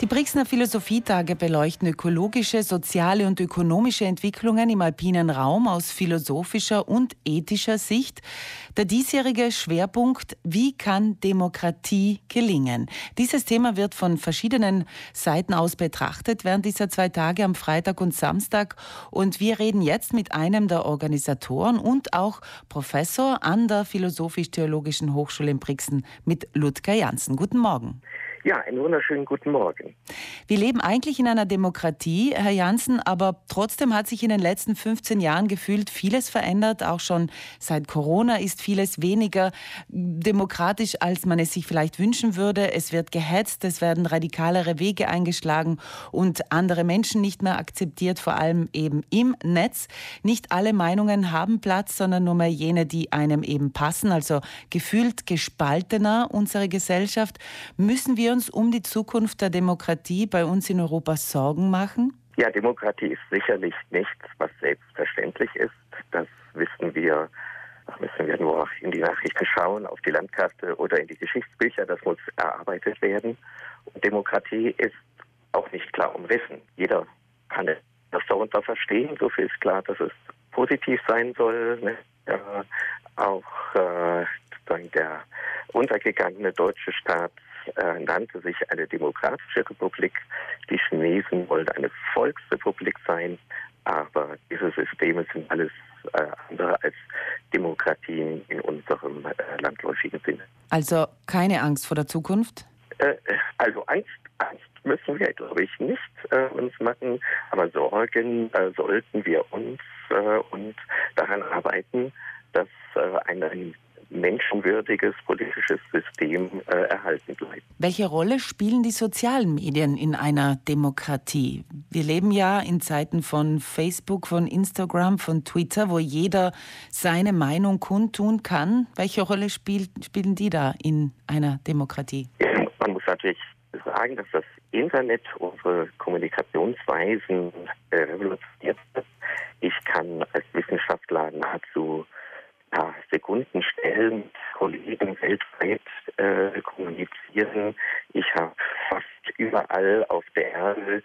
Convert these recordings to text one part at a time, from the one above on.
Die Brixner Philosophietage beleuchten ökologische, soziale und ökonomische Entwicklungen im alpinen Raum aus philosophischer und ethischer Sicht. Der diesjährige Schwerpunkt, wie kann Demokratie gelingen? Dieses Thema wird von verschiedenen Seiten aus betrachtet während dieser zwei Tage am Freitag und Samstag. Und wir reden jetzt mit einem der Organisatoren und auch Professor an der Philosophisch-Theologischen Hochschule in Brixen mit Ludger Janssen. Guten Morgen. Ja, einen wunderschönen guten Morgen. Wir leben eigentlich in einer Demokratie, Herr Janssen, aber trotzdem hat sich in den letzten 15 Jahren gefühlt vieles verändert. Auch schon seit Corona ist vieles weniger demokratisch, als man es sich vielleicht wünschen würde. Es wird gehetzt, es werden radikalere Wege eingeschlagen und andere Menschen nicht mehr akzeptiert, vor allem eben im Netz. Nicht alle Meinungen haben Platz, sondern nur mehr jene, die einem eben passen. Also gefühlt gespaltener unsere Gesellschaft. Müssen wir wir uns um die Zukunft der Demokratie bei uns in Europa Sorgen machen? Ja, Demokratie ist sicherlich nichts, was selbstverständlich ist. Das wissen wir. Da müssen wir nur in die Nachrichten schauen, auf die Landkarte oder in die Geschichtsbücher. Das muss erarbeitet werden. Und Demokratie ist auch nicht klar umrissen. Jeder kann das darunter verstehen. So viel ist klar, dass es positiv sein soll. Ne? Ja, auch äh, der untergegangene deutsche Staat äh, nannte sich eine demokratische Republik. Die Chinesen wollten eine Volksrepublik sein, aber diese Systeme sind alles äh, andere als Demokratien in unserem äh, landläufigen Sinne. Also keine Angst vor der Zukunft? Äh, also Angst, Angst müssen wir, glaube ich, nicht äh, uns machen, aber Sorgen äh, sollten wir uns und daran arbeiten, dass ein menschenwürdiges politisches System äh, erhalten bleibt. Welche Rolle spielen die sozialen Medien in einer Demokratie? Wir leben ja in Zeiten von Facebook, von Instagram, von Twitter, wo jeder seine Meinung kundtun kann. Welche Rolle spielt, spielen die da in einer Demokratie? Ja, man muss natürlich sagen, dass das Internet unsere Kommunikationsweisen äh, revolutioniert hat. Ich kann Kollegen weltweit äh, kommunizieren. Ich habe fast überall auf der Erde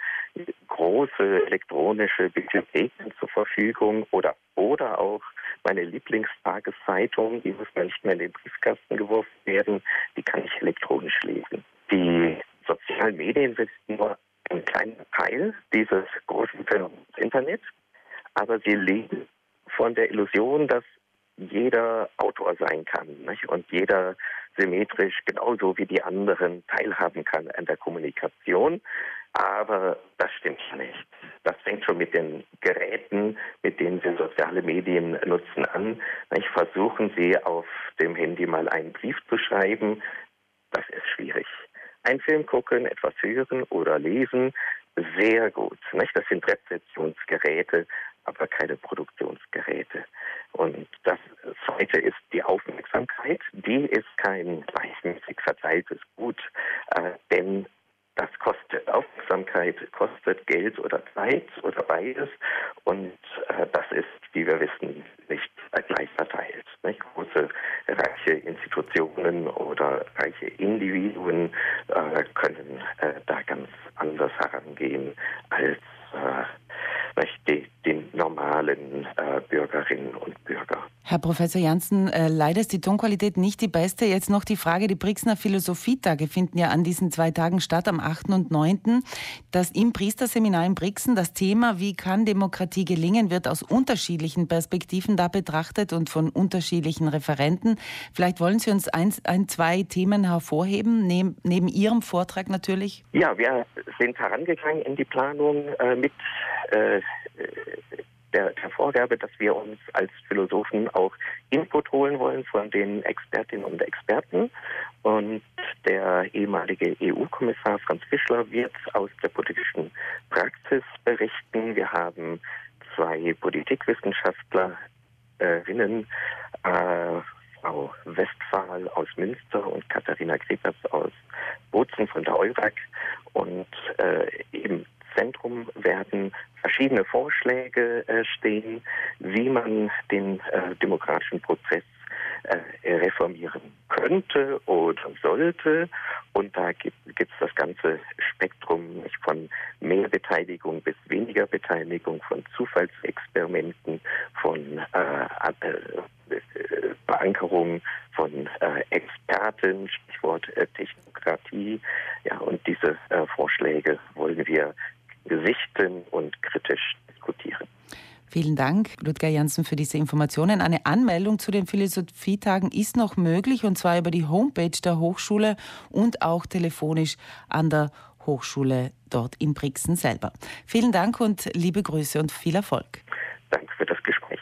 große elektronische Bibliotheken zur Verfügung oder oder auch meine Lieblingstageszeitung, die muss man nicht mehr in den Briefkasten geworfen werden, die kann ich elektronisch lesen. Die sozialen Medien sind nur ein kleiner Teil dieses großen Phänomens Internet, aber sie leben von der Illusion, dass jeder Autor sein kann nicht? und jeder symmetrisch genauso wie die anderen teilhaben kann an der Kommunikation. Aber das stimmt nicht. Das fängt schon mit den Geräten, mit denen Sie soziale Medien nutzen, an. Nicht? Versuchen Sie auf dem Handy mal einen Brief zu schreiben. Das ist schwierig. Ein Film gucken, etwas hören oder lesen, sehr gut. Nicht? Das sind Rezeptionsgeräte, aber keine Produktionsgeräte. Und das zweite ist die Aufmerksamkeit. Die ist kein gleichmäßig verteiltes Gut, äh, denn das kostet Aufmerksamkeit, kostet Geld oder Zeit oder beides. Und äh, das ist, wie wir wissen, nicht gleich verteilt. Nicht? Große, reiche Institutionen oder reiche Individuen äh, können äh, da ganz anders herangehen als äh, die, den normalen äh, Bürgerinnen und Bürger. Herr Professor Janssen, äh, leider ist die Tonqualität nicht die beste. Jetzt noch die Frage, die Brixner Philosophietage finden ja an diesen zwei Tagen statt, am 8. und 9. Das im Priesterseminar in Brixen, das Thema, wie kann Demokratie gelingen, wird aus unterschiedlichen Perspektiven da betrachtet und von unterschiedlichen Referenten. Vielleicht wollen Sie uns ein, ein zwei Themen hervorheben, neben, neben Ihrem Vortrag natürlich. Ja, wir sind herangegangen in die Planung äh, mit äh, der, der Vorgabe, dass wir uns als Philosophen auch Input holen wollen von den Expertinnen und Experten. Und der ehemalige EU-Kommissar Franz Fischler wird aus der politischen Praxis berichten. Wir haben zwei Politikwissenschaftlerinnen, äh, Frau Westphal aus Münster und Katharina Grepers aus Bozen von der EURAG. Und äh, eben Zentrum werden verschiedene Vorschläge äh, stehen, wie man den äh, demokratischen Prozess äh, reformieren könnte oder sollte. Und da gibt es das ganze Spektrum von mehr Beteiligung bis weniger Beteiligung, von Zufallsexperimenten, von äh, äh, von äh, Experten, Stichwort Technokratie. Ja, und diese Vorschläge wollen wir Vielen Dank, Ludger Janssen, für diese Informationen. Eine Anmeldung zu den Philosophietagen ist noch möglich, und zwar über die Homepage der Hochschule und auch telefonisch an der Hochschule dort in Brixen selber. Vielen Dank und liebe Grüße und viel Erfolg. Danke für das Gespräch.